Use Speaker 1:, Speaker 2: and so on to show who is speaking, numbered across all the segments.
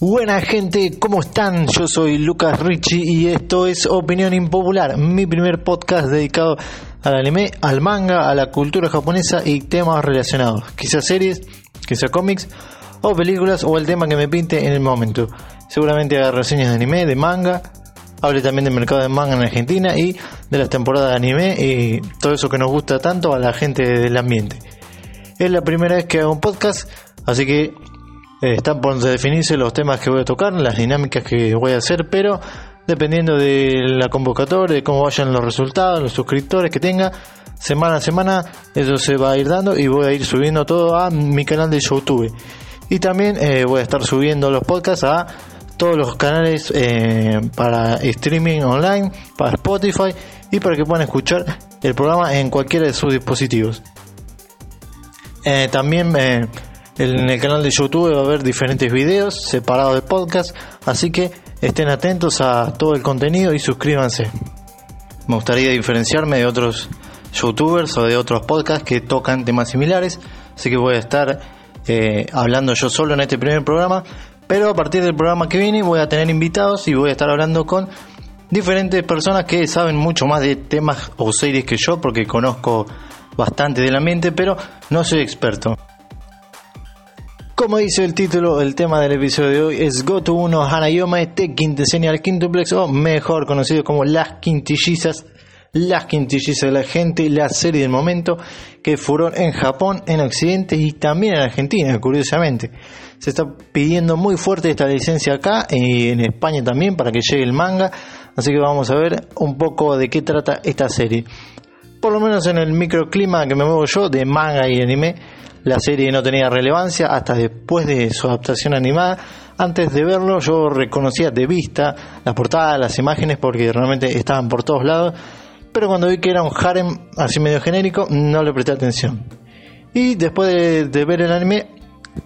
Speaker 1: Buena gente, ¿cómo están? Yo soy Lucas Ricci y esto es Opinión Impopular, mi primer podcast dedicado al anime, al manga, a la cultura japonesa y temas relacionados, quizás series, quizás cómics o películas o el tema que me pinte en el momento. Seguramente haga reseñas de anime, de manga, hable también del mercado de manga en Argentina y de las temporadas de anime y todo eso que nos gusta tanto a la gente del ambiente. Es la primera vez que hago un podcast, así que están por definirse los temas que voy a tocar, las dinámicas que voy a hacer, pero dependiendo de la convocatoria, de cómo vayan los resultados, los suscriptores que tenga, semana a semana eso se va a ir dando y voy a ir subiendo todo a mi canal de YouTube. Y también eh, voy a estar subiendo los podcasts a todos los canales eh, para streaming online, para Spotify y para que puedan escuchar el programa en cualquiera de sus dispositivos. también en el canal de YouTube va a haber diferentes videos separados de podcast, así que estén atentos a todo el contenido y suscríbanse. Me gustaría diferenciarme de otros youtubers o de otros podcasts que tocan temas similares, así que voy a estar eh, hablando yo solo en este primer programa, pero a partir del programa que viene voy a tener invitados y voy a estar hablando con diferentes personas que saben mucho más de temas o series que yo, porque conozco bastante del ambiente, pero no soy experto. Como dice el título, el tema del episodio de hoy es Goto 1 Hanayoma este quinteseña al quintuplex o mejor conocido como Las Quintillizas. Las Quintillizas de la gente, la serie del momento que fueron en Japón, en Occidente y también en Argentina, curiosamente. Se está pidiendo muy fuerte esta licencia acá y en España también para que llegue el manga. Así que vamos a ver un poco de qué trata esta serie. Por lo menos en el microclima que me muevo yo de manga y anime la serie no tenía relevancia hasta después de su adaptación animada. Antes de verlo yo reconocía de vista las portadas, las imágenes porque realmente estaban por todos lados, pero cuando vi que era un harem así medio genérico no le presté atención. Y después de, ver el anime,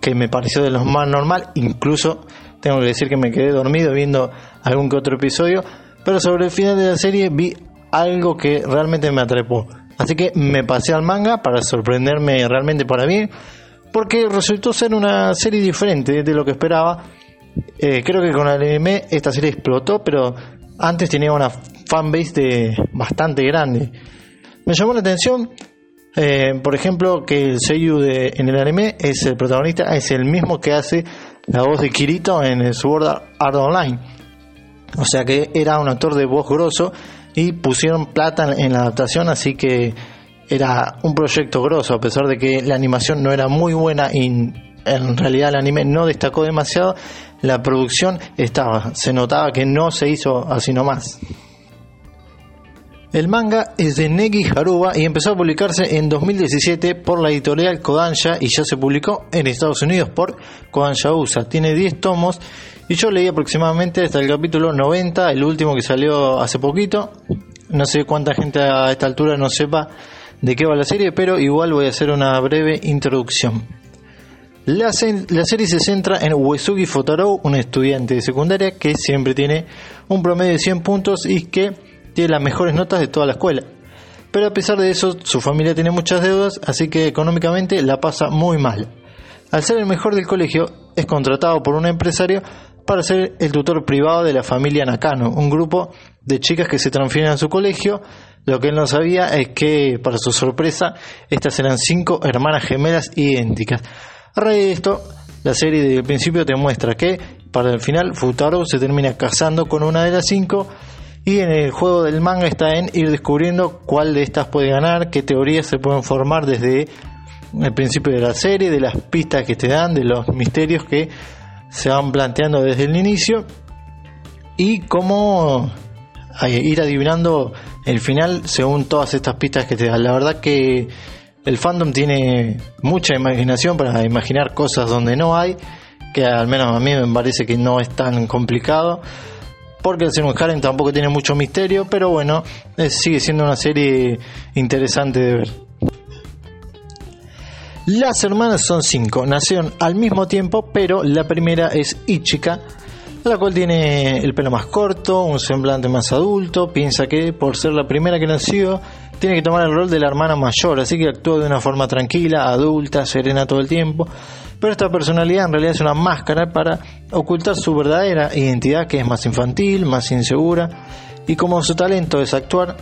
Speaker 1: que me pareció de lo más normal, incluso tengo que decir que me quedé dormido viendo algún que otro episodio, pero sobre el final de la serie vi algo que realmente me atrapó. Así que me pasé al manga para sorprenderme realmente para mí, porque resultó ser una serie diferente de lo que esperaba. Eh, creo que con el anime esta serie explotó, pero antes tenía una fanbase de bastante grande. Me llamó la atención, eh, por ejemplo, que el Seiyu de, en el anime es el protagonista, es el mismo que hace la voz de Kirito en el Sword Art Online. O sea que era un actor de voz grosso y pusieron plata en la adaptación, así que era un proyecto grosso, a pesar de que la animación no era muy buena y en realidad el anime no destacó demasiado, la producción estaba, se notaba que no se hizo así nomás. El manga es de Negi Haruba y empezó a publicarse en 2017 por la editorial Kodansha y ya se publicó en Estados Unidos por Kodansha USA. Tiene 10 tomos y yo leí aproximadamente hasta el capítulo 90, el último que salió hace poquito. No sé cuánta gente a esta altura no sepa de qué va la serie, pero igual voy a hacer una breve introducción. La, la, serie se centra en Uesugi Fotaro, un estudiante de secundaria que siempre tiene un promedio de 100 puntos y que tiene las mejores notas de toda la escuela. Pero a pesar de eso, su familia tiene muchas deudas, así que económicamente la pasa muy mal. Al ser el mejor del colegio, es contratado por un empresario para ser el tutor privado de la familia Nakano, un grupo de chicas que se transfieren a su colegio. Lo que él no sabía es que, para su sorpresa, estas eran cinco hermanas gemelas idénticas. A raíz de esto, la serie desde el principio te muestra que, para el final, Futaro se termina casando con una de las cinco y en el juego del manga está en ir descubriendo cuál de estas puede ganar, qué teorías se pueden formar desde el principio de la serie, de las pistas que te dan, de los misterios que se van planteando desde el inicio y cómo ir adivinando el final según todas estas pistas que te dan. La verdad que el fandom tiene mucha imaginación para imaginar cosas donde no hay, que al menos a mí me parece que no es tan complicado porque el harem tampoco tiene mucho misterio, pero bueno, sigue siendo una serie interesante de ver. Las hermanas son cinco, nacieron al mismo tiempo, pero la primera es Ichika, la cual tiene el pelo más corto, un semblante más adulto, piensa que por ser la primera que nació, tiene que tomar el rol de la hermana mayor, así que actúa de una forma tranquila, adulta, serena todo el tiempo. Pero esta personalidad en realidad es una máscara para ocultar su verdadera identidad, que es más infantil, más insegura, y como su talento es actuar,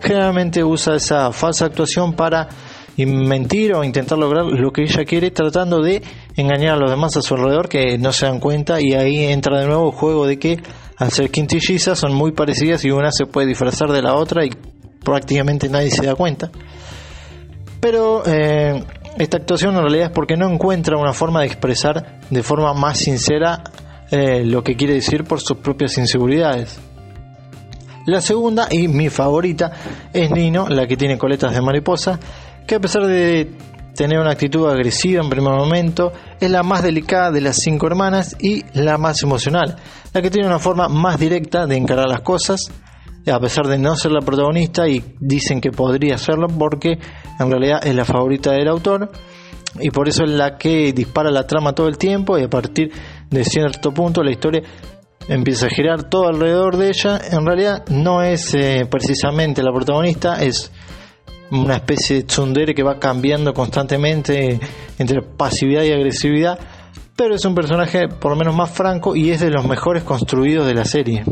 Speaker 1: generalmente usa esa falsa actuación para mentir o intentar lograr lo que ella quiere tratando de engañar a los demás a su alrededor que no se dan cuenta y ahí entra de nuevo el juego de que al ser quintillizas son muy parecidas y una se puede disfrazar de la otra y prácticamente nadie se da cuenta. Pero eh, esta actuación en realidad es porque no encuentra una forma de expresar de forma más sincera eh, lo que quiere decir por sus propias inseguridades. La segunda y mi favorita es Nino, la que tiene coletas de mariposa, que a pesar de tener una actitud agresiva en primer momento, es la más delicada de las cinco hermanas y la más emocional, la que tiene una forma más directa de encarar las cosas, a pesar de no ser la protagonista y dicen que podría serlo porque en realidad es la favorita del autor y por eso es la que dispara la trama todo el tiempo y a partir de cierto punto la historia empieza a girar todo alrededor de ella. En realidad no es eh, precisamente la protagonista, es una especie de tsundere que va cambiando constantemente entre pasividad y agresividad, pero es un personaje por lo menos más franco y es de los mejores construidos de la serie.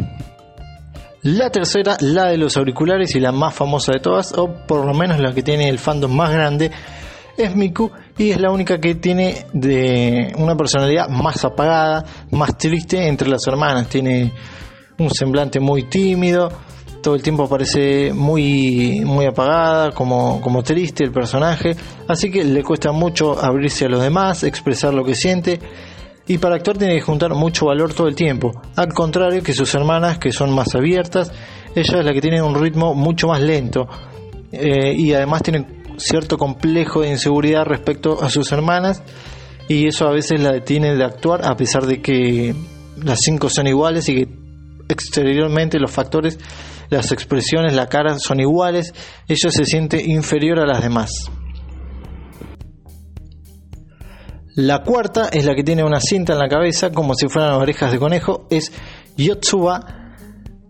Speaker 1: La tercera, la de los auriculares y la más famosa de todas, o por lo menos la que tiene el fandom más grande, es Miku y es la única que tiene de una personalidad más apagada, más triste entre las hermanas. Tiene un semblante muy tímido, todo el tiempo parece muy, muy apagada, como, como triste el personaje, así que le cuesta mucho abrirse a los demás, expresar lo que siente, y para actuar tiene que juntar mucho valor todo el tiempo, al contrario que sus hermanas que son más abiertas, ella es la que tiene un ritmo mucho más lento, eh, y además tiene cierto complejo de inseguridad respecto a sus hermanas, y eso a veces la detiene de actuar a pesar de que las cinco son iguales y que exteriormente los factores las expresiones, la cara son iguales, ella se siente inferior a las demás. La cuarta es la que tiene una cinta en la cabeza como si fueran orejas de conejo, es Yotsuba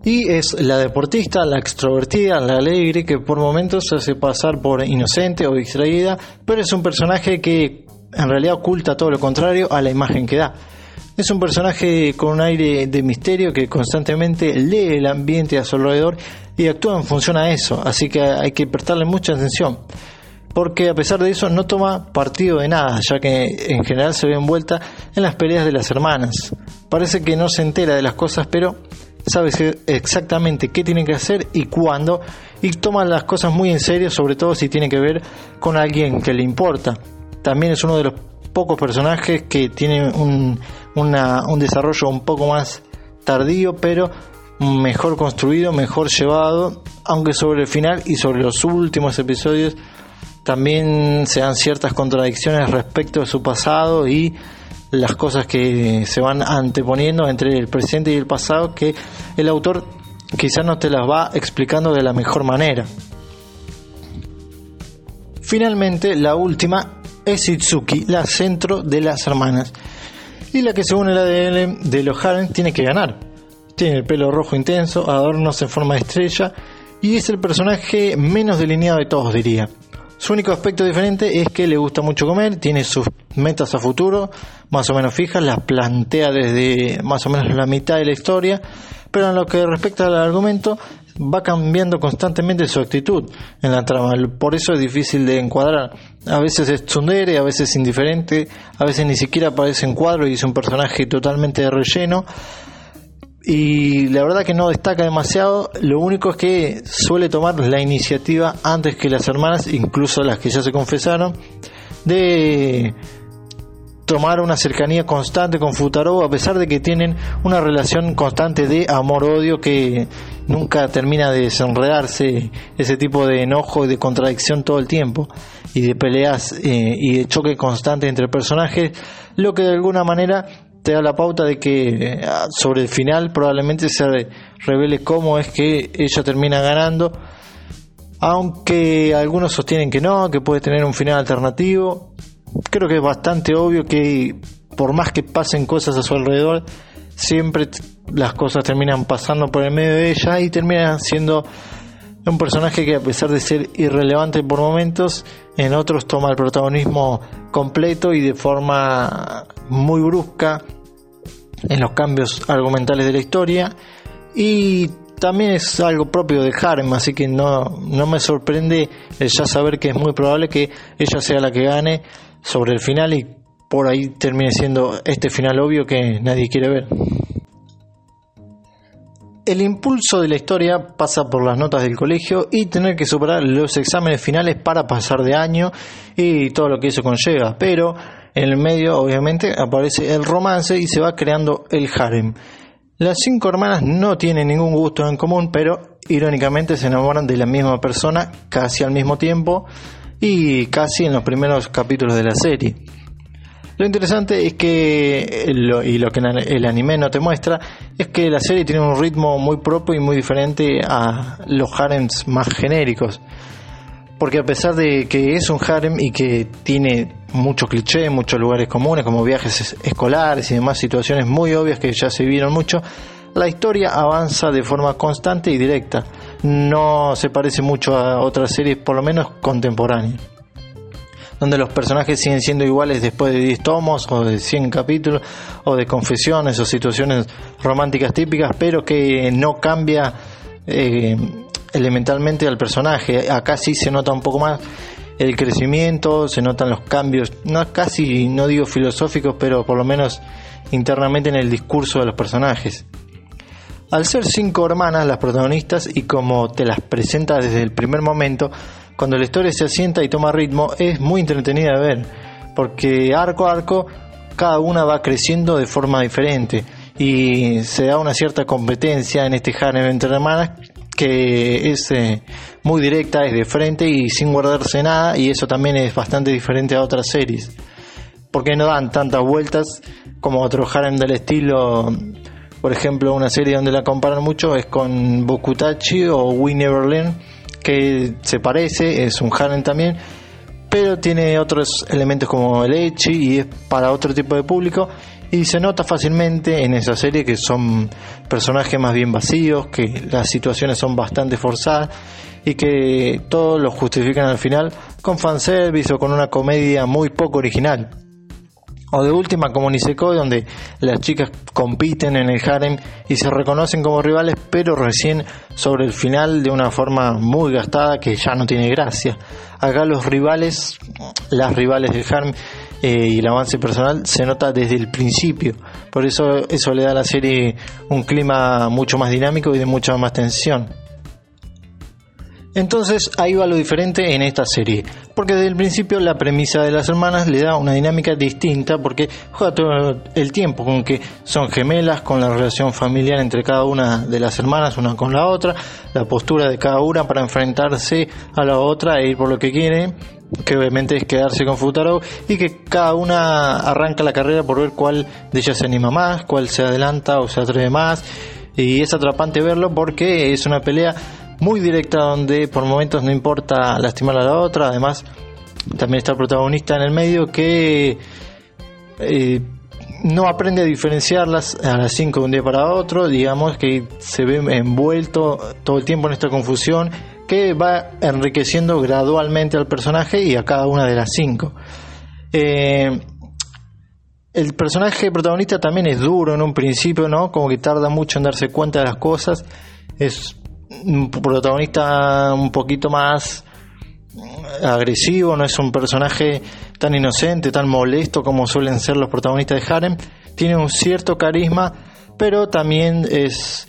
Speaker 1: y es la deportista, la extrovertida, la alegre que por momentos se hace pasar por inocente o distraída, pero es un personaje que en realidad oculta todo lo contrario a la imagen que da. Es un personaje con un aire de misterio que constantemente lee el ambiente a su alrededor y actúa en función a eso, así que hay que prestarle mucha atención. Porque a pesar de eso no toma partido de nada, ya que en general se ve envuelta en las peleas de las hermanas. Parece que no se entera de las cosas, pero sabe exactamente qué tiene que hacer y cuándo, y toma las cosas muy en serio, sobre todo si tiene que ver con alguien que le importa. También es uno de los pocos personajes que tienen un, un desarrollo un poco más tardío, pero mejor construido, mejor llevado, aunque sobre el final y sobre los últimos episodios también se dan ciertas contradicciones respecto a su pasado y las cosas que se van anteponiendo entre el presente y el pasado que el autor quizás no te las va explicando de la mejor manera. Finalmente, la última es Itsuki, la centro de las hermanas y la que según el ADN de los Haren tiene que ganar. Tiene el pelo rojo intenso, adornos en forma de estrella y es el personaje menos delineado de todos diría. Su único aspecto diferente es que le gusta mucho comer, tiene sus metas a futuro más o menos fijas, las plantea desde más o menos la mitad de la historia, pero en lo que respecta al argumento va cambiando constantemente su actitud en la trama, por eso es difícil de encuadrar. A veces es tsundere, a veces indiferente, a veces ni siquiera aparece en cuadro y es un personaje totalmente de relleno. Y la verdad que no destaca demasiado, lo único es que suele tomar la iniciativa antes que las hermanas, incluso las que ya se confesaron, de tomar una cercanía constante con Futaro a pesar de que tienen una relación constante de amor-odio que nunca termina de desenredarse ese tipo de enojo y de contradicción todo el tiempo y de peleas eh, y de choque constante entre personajes, lo que de alguna manera te da la pauta de que eh, sobre el final probablemente se revele cómo es que ella termina ganando, aunque algunos sostienen que no, que puede tener un final alternativo, creo que es bastante obvio que por más que pasen cosas a su alrededor, siempre las cosas terminan pasando por el medio de ella y termina siendo un personaje que a pesar de ser irrelevante por momentos, en otros toma el protagonismo completo y de forma muy brusca en los cambios argumentales de la historia. Y también es algo propio de Harem, así que no, no me sorprende ya saber que es muy probable que ella sea la que gane sobre el final y por ahí termine siendo este final obvio que nadie quiere ver. El impulso de la historia pasa por las notas del colegio y tener que superar los exámenes finales para pasar de año y todo lo que eso conlleva, pero en el medio obviamente aparece el romance y se va creando el harem. Las cinco hermanas no tienen ningún gusto en común, pero irónicamente se enamoran de la misma persona casi al mismo tiempo y casi en los primeros capítulos de la serie. Lo interesante es que, y lo que el anime no te muestra, es que la serie tiene un ritmo muy propio y muy diferente a los harems más genéricos. Porque a pesar de que es un harem y que tiene mucho cliché, muchos lugares comunes como viajes escolares y demás situaciones muy obvias que ya se vieron mucho, la historia avanza de forma constante y directa. No se parece mucho a otras series, por lo menos contemporáneas donde los personajes siguen siendo iguales después de 10 tomos o de 100 capítulos o de confesiones o situaciones románticas típicas, pero que no cambia eh, elementalmente al personaje. Acá sí se nota un poco más el crecimiento, se notan los cambios, no casi no digo filosóficos, pero por lo menos internamente en el discurso de los personajes. Al ser cinco hermanas las protagonistas y como te las presenta desde el primer momento, cuando la historia se asienta y toma ritmo, es muy entretenida de ver, porque arco a arco cada una va creciendo de forma diferente y se da una cierta competencia en este harem entre hermanas que es eh, muy directa, es de frente y sin guardarse nada y eso también es bastante diferente a otras series porque no dan tantas vueltas como otros harem del estilo por ejemplo una serie donde la comparan mucho es con Bokutachi o We Never que se parece, es un harem también, pero tiene otros elementos como el Echi y es para otro tipo de público y se nota fácilmente en esa serie que son personajes más bien vacíos, que las situaciones son bastante forzadas y que todos lo justifican al final con fanservice o con una comedia muy poco original o de última como Nisekoi donde las chicas compiten en el harem y se reconocen como rivales pero recién sobre el final de una forma muy gastada que ya no tiene gracia. Acá los rivales las rivales del harem eh, y el avance personal se nota desde el principio. Por eso eso le da a la serie un clima mucho más dinámico y de mucha más tensión entonces ahí va lo diferente en esta serie, porque desde el principio la premisa de las hermanas le da una dinámica distinta porque juega todo el tiempo con que son gemelas, con la relación familiar entre cada una de las hermanas, una con la otra, la postura de cada una para enfrentarse a la otra e ir por lo que quiere, que obviamente es quedarse con Futaro y que cada una arranca la carrera por ver cuál de ellas se anima más, cuál se adelanta o se atreve más y es atrapante verlo porque es una pelea muy directa donde por momentos no importa lastimar a la otra, además también está el protagonista en el medio que eh, no aprende a diferenciarlas a las 5 de un día para otro, digamos que se ve envuelto todo el tiempo en esta confusión que va enriqueciendo gradualmente al personaje y a cada una de las 5. Eh, el personaje protagonista también es duro en un principio, ¿no? Como que tarda mucho en darse cuenta de las cosas. Es un protagonista un poquito más agresivo, no es un personaje tan inocente, tan molesto como suelen ser los protagonistas de Harem. Tiene un cierto carisma, pero también es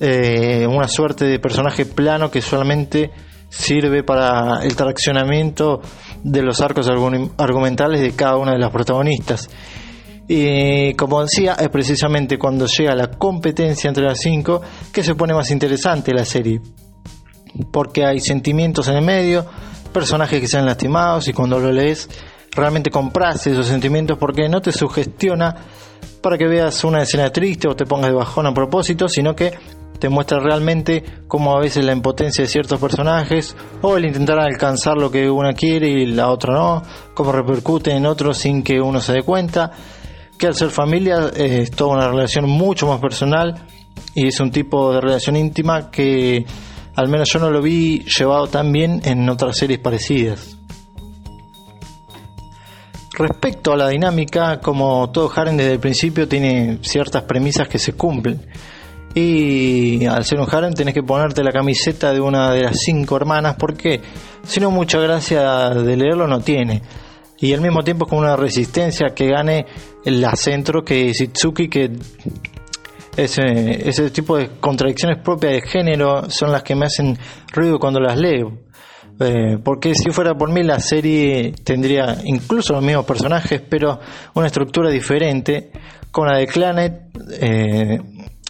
Speaker 1: eh, una suerte de personaje plano que solamente sirve para el traccionamiento de los arcos argumentales de cada una de las protagonistas. Y como decía, es precisamente cuando llega la competencia entre las cinco que se pone más interesante la serie. Porque hay sentimientos en el medio, personajes que se han lastimados y cuando lo lees realmente compras esos sentimientos porque no te sugestiona para que veas una escena triste o te pongas de bajón a propósito, sino que te muestra realmente cómo a veces la impotencia de ciertos personajes o el intentar alcanzar lo que una quiere y la otra no, cómo repercute en otros sin que uno se dé cuenta que al ser familia eh, es toda una relación mucho más personal y es un tipo de relación íntima que al menos yo no lo vi llevado tan bien en otras series parecidas. Respecto a la dinámica, como todo Harem desde el principio tiene ciertas premisas que se cumplen. Y al ser un harem tenés que ponerte la camiseta de una de las cinco hermanas porque si no mucha gracia de leerlo no tiene. Y al mismo tiempo como una resistencia que gane el centro que Itsuki que ese, ese tipo de contradicciones propias de género son las que me hacen ruido cuando las leo. Eh, porque si fuera por mí la serie tendría incluso los mismos personajes, pero una estructura diferente, con la de Clanet eh,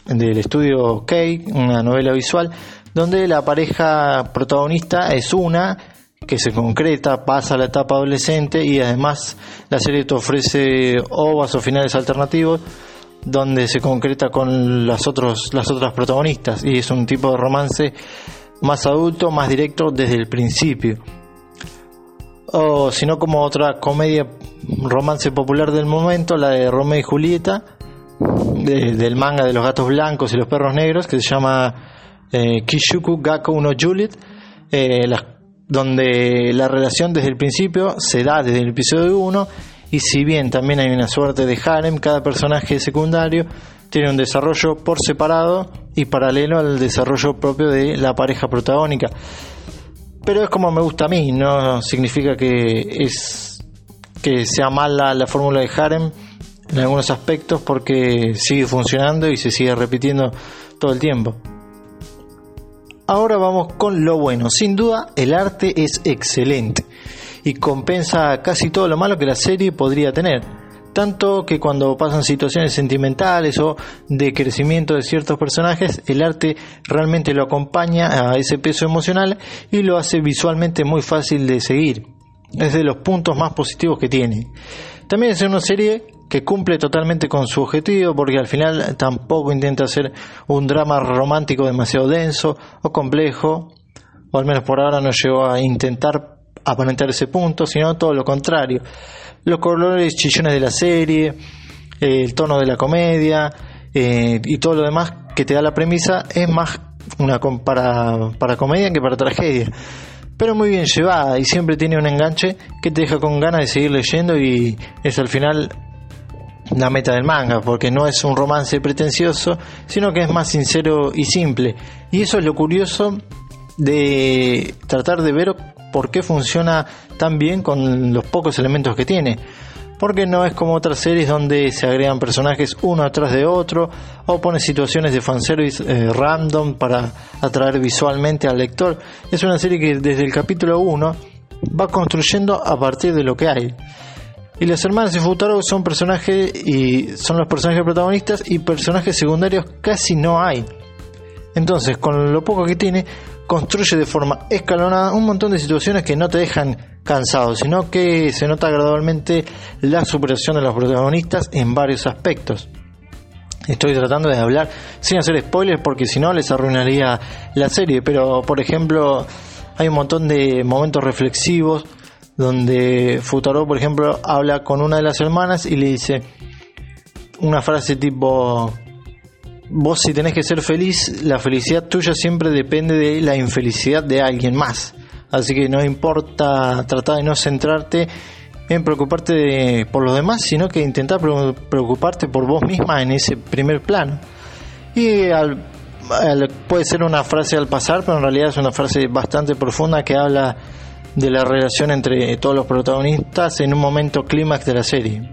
Speaker 1: del estudio Cake, una novela visual, donde la pareja protagonista es una que se concreta, pasa a la etapa adolescente y además la serie te ofrece ovas o finales alternativos donde se concreta con las, otros, las otras protagonistas y es un tipo de romance más adulto, más directo desde el principio. O si no como otra comedia romance popular del momento, la de Romeo y Julieta, del manga de los gatos blancos y los perros negros, que se llama eh, Kishuku Gakko Uno Juliet, eh, donde la relación desde el principio se da desde el episodio 1 y si bien también hay una suerte de harem, cada personaje secundario tiene un desarrollo por separado y paralelo al desarrollo propio de la pareja protagónica. Pero es como me gusta a mí, no significa que es que sea mala la fórmula de harem en algunos aspectos porque sigue funcionando y se sigue repitiendo todo el tiempo. Ahora vamos con lo bueno. Sin duda el arte es excelente y compensa casi todo lo malo que la serie podría tener. Tanto que cuando pasan situaciones sentimentales o de crecimiento de ciertos personajes, el arte realmente lo acompaña a ese peso emocional y lo hace visualmente muy fácil de seguir. Es de los puntos más positivos que tiene. También es una serie que cumple totalmente con su objetivo porque al final tampoco intenta hacer un drama romántico demasiado denso o complejo, o al menos por ahora no llegó a intentar aparentar ese punto, sino todo lo contrario. Los colores chillones de la serie, el tono de la comedia eh, y todo lo demás que te da la premisa es más una para, para comedia que para tragedia. Pero muy bien llevada y siempre tiene un enganche que te deja con ganas de seguir leyendo y es al final la meta del manga, porque no es un romance pretencioso, sino que es más sincero y simple. Y eso es lo curioso de tratar de ver por qué funciona tan bien con los pocos elementos que tiene. Porque no es como otras series donde se agregan personajes uno atrás de otro o pone situaciones de fanservice eh, random para atraer visualmente al lector. Es una serie que desde el capítulo 1 va construyendo a partir de lo que hay. Y las hermanas de Futaro son personajes y son los personajes protagonistas y personajes secundarios casi no hay. Entonces, con lo poco que tiene, construye de forma escalonada un montón de situaciones que no te dejan cansado, sino que se nota gradualmente la superación de los protagonistas en varios aspectos. Estoy tratando de hablar sin hacer spoilers porque si no les arruinaría la serie, pero por ejemplo hay un montón de momentos reflexivos donde Futaro, por ejemplo, habla con una de las hermanas y le dice una frase tipo vos si tenés que ser feliz, la felicidad tuya siempre depende de la infelicidad de alguien más. Así que no importa tratar de no centrarte en preocuparte por los demás, sino que intentar preocuparte por vos misma en ese primer plano. Y puede ser una frase al pasar, pero en realidad es una frase bastante profunda que habla de la relación entre todos los protagonistas en un momento clímax de la serie.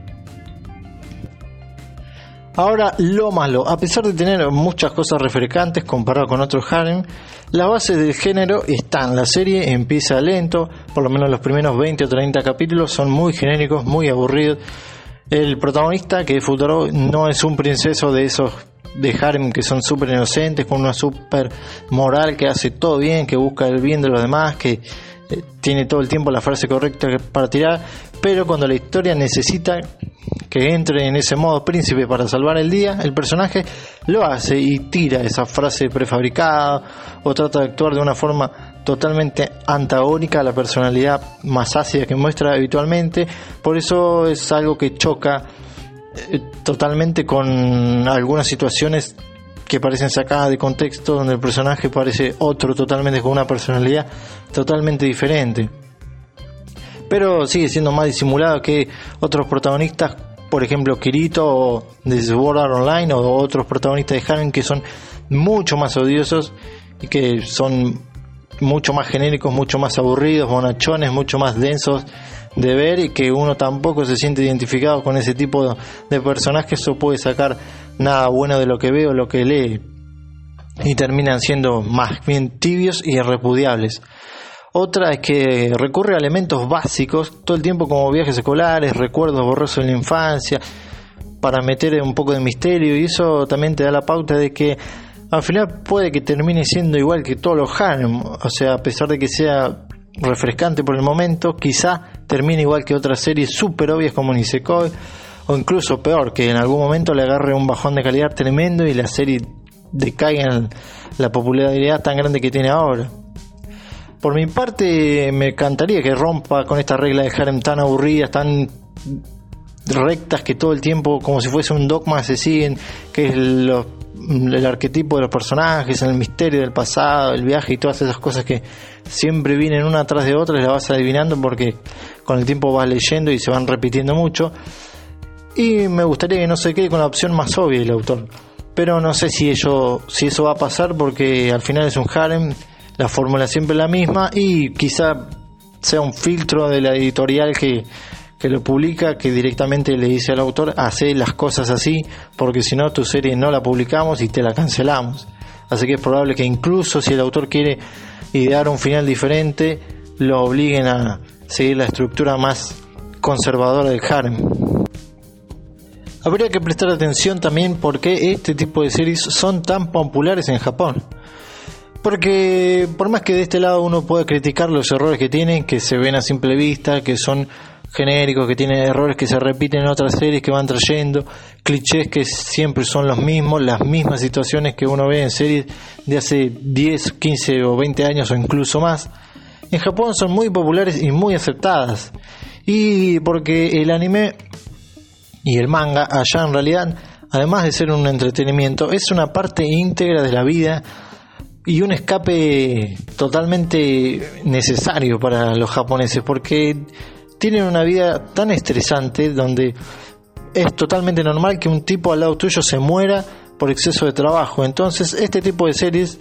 Speaker 1: Ahora, lo malo, a pesar de tener muchas cosas refrescantes comparado con otros harem, las bases del género están. La serie empieza lento, por lo menos los primeros 20 o 30 capítulos son muy genéricos, muy aburridos. El protagonista, que es Futuro, no es un princeso de esos de harem que son súper inocentes, con una súper moral que hace todo bien, que busca el bien de los demás, que eh, tiene todo el tiempo la frase correcta para tirar, pero cuando la historia necesita que entre en ese modo príncipe para salvar el día, el personaje lo hace y tira esa frase prefabricada o trata de actuar de una forma totalmente antagónica a la personalidad más ácida que muestra habitualmente, por eso es algo que choca eh, totalmente con algunas situaciones que parecen sacadas de contexto, donde el personaje parece otro totalmente con una personalidad totalmente diferente. Pero sigue siendo más disimulado que otros protagonistas, por ejemplo Kirito de Sword Art Online o otros protagonistas de Harem que son mucho más odiosos y que son mucho más genéricos, mucho más aburridos, bonachones, mucho más densos de ver y que uno tampoco se siente identificado con ese tipo de personajes o puede sacar nada bueno de lo que veo, lo que lee y terminan siendo más bien tibios y repudiables. Otra es que recurre a elementos básicos todo el tiempo como viajes escolares, recuerdos borrosos en la infancia, para meter un poco de misterio y eso también te da la pauta de que al final puede que termine siendo igual que todos los harem, o sea, a pesar de que sea refrescante por el momento, quizá termine igual que otras series súper obvias como Nisekoi, o incluso peor, que en algún momento le agarre un bajón de calidad tremendo y la serie decaiga en la popularidad tan grande que tiene ahora. Por mi parte, me encantaría que rompa con esta regla de harem tan aburridas, tan rectas que todo el tiempo, como si fuese un dogma, se siguen, que es el arquetipo de los personajes, el misterio del pasado, el viaje y todas esas cosas que siempre vienen una tras de otra y las vas adivinando porque con el tiempo vas leyendo y se van repitiendo mucho. Y me gustaría que no se quede con la opción más obvia del autor. Pero no sé si, ello, si eso va a pasar porque al final es un harem, la fórmula siempre es la misma y quizá sea un filtro de la editorial que que lo publica, que directamente le dice al autor, hace las cosas así, porque si no tu serie no la publicamos y te la cancelamos. Así que es probable que incluso si el autor quiere idear un final diferente, lo obliguen a seguir la estructura más conservadora del harem. Habría que prestar atención también por qué este tipo de series son tan populares en Japón. Porque por más que de este lado uno pueda criticar los errores que tienen, que se ven a simple vista, que son genéricos, que tienen errores que se repiten en otras series que van trayendo, clichés que siempre son los mismos, las mismas situaciones que uno ve en series de hace 10, 15 o 20 años o incluso más. En Japón son muy populares y muy aceptadas. Y porque el anime y el manga allá en realidad, además de ser un entretenimiento, es una parte íntegra de la vida y un escape totalmente necesario para los japoneses porque tienen una vida tan estresante donde es totalmente normal que un tipo al lado tuyo se muera por exceso de trabajo. Entonces, este tipo de series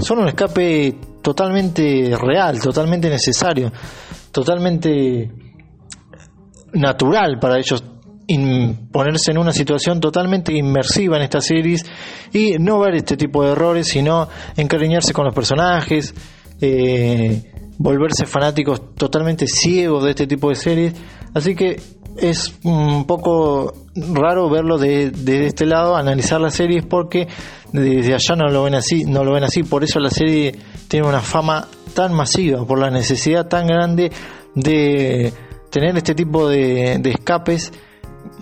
Speaker 1: son un escape totalmente real, totalmente necesario, totalmente natural para ellos ponerse en una situación totalmente inmersiva en estas series y no ver este tipo de errores, sino encariñarse con los personajes, eh, volverse fanáticos totalmente ciegos de este tipo de series. Así que es un poco raro verlo de, de, este lado, analizar las series porque desde allá no lo ven así, no lo ven así, por eso la serie tiene una fama tan masiva, por la necesidad tan grande de tener este tipo de escapes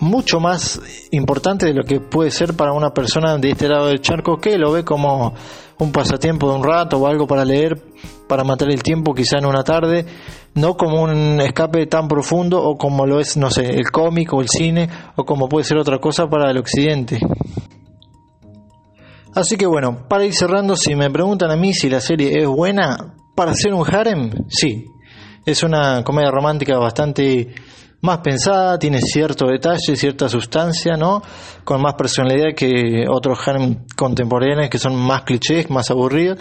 Speaker 1: mucho más importante de lo que puede ser para una persona de este lado del charco que lo ve como un pasatiempo de un rato o algo para leer, para matar el tiempo quizá en una tarde, no como un escape tan profundo o como lo es, no sé, el cómic o el cine o como puede ser otra cosa para el occidente. Así que bueno, para ir cerrando, si me preguntan a mí si la serie es buena, para ser un harem, sí. Es una comedia romántica bastante más pensada, tiene cierto detalle, cierta sustancia, ¿no? Con más personalidad que otros harem contemporáneos que son más clichés, más aburridos.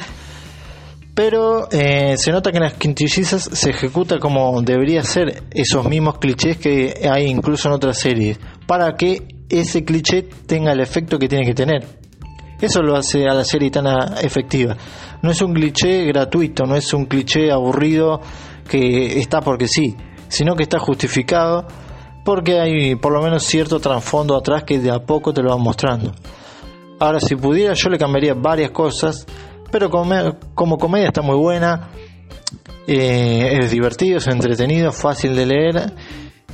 Speaker 1: Pero eh, se nota que en las quintillizas se ejecuta como debería ser esos mismos clichés que hay incluso en otras series, para que ese cliché tenga el efecto que tiene que tener. Eso lo hace a la serie tan efectiva. No es un cliché gratuito, no es un cliché aburrido que está porque sí sino que está justificado porque hay por lo menos cierto trasfondo atrás que de a poco te lo van mostrando. Ahora, si pudiera, yo le cambiaría varias cosas, pero como, comedia está muy buena, eh, es divertido, es entretenido, fácil de leer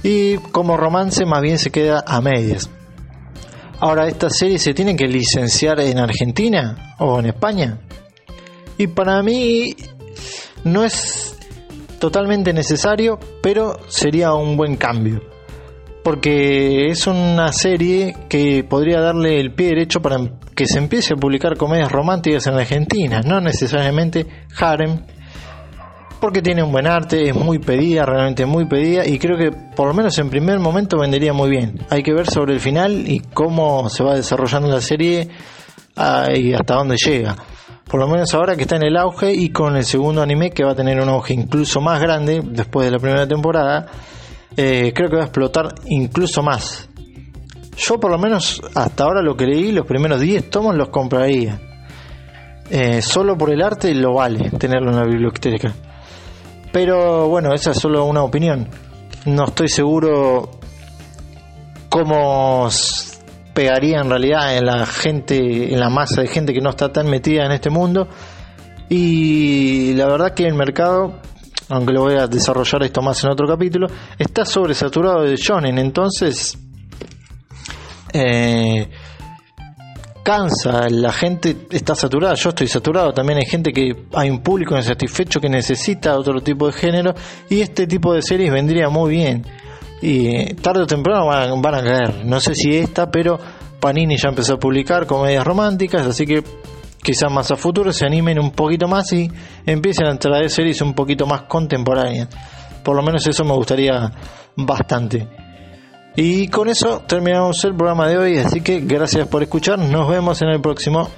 Speaker 1: y como romance más bien se queda a medias. Ahora, ¿esta serie se tiene que licenciar en Argentina o en España? Y para mí no es totalmente necesario, pero sería un buen cambio. porque es una serie que podría darle el pie derecho para que se empiece a publicar comedias románticas en la Argentina, no necesariamente harem, porque tiene un buen arte, es muy pedida, realmente muy pedida y creo que por lo menos en primer momento vendería muy bien. Hay que ver sobre el final y cómo se va desarrollando la serie ah, y hasta dónde llega. Por lo menos ahora que está en el auge y con el segundo anime que va a tener un auge incluso más grande después de la primera temporada, eh, creo que va a explotar incluso más. Yo por lo menos hasta ahora lo que leí, los primeros 10 tomos los compraría. Eh, solo por el arte lo vale tenerlo en la biblioteca. Pero bueno, esa es solo una opinión. No estoy seguro cómo pegaría en realidad en la gente, en la masa de gente que no está tan metida en este mundo. Y la verdad que el mercado, aunque lo voy a desarrollar esto más en otro capítulo, está sobresaturado de shonen. Entonces, eh, cansa, la gente está saturada, yo estoy saturado, también hay gente que hay un público insatisfecho que necesita otro tipo de género y este tipo de series vendría muy bien. Y tarde o temprano van, van a caer, no sé si esta, pero Panini ya empezó a publicar comedias románticas, así que quizás más a futuro se animen un poquito más y empiecen a traer series un poquito más contemporáneas. Por lo menos eso me gustaría bastante. Y con eso terminamos el programa de hoy, así que gracias por escuchar, nos vemos en el próximo.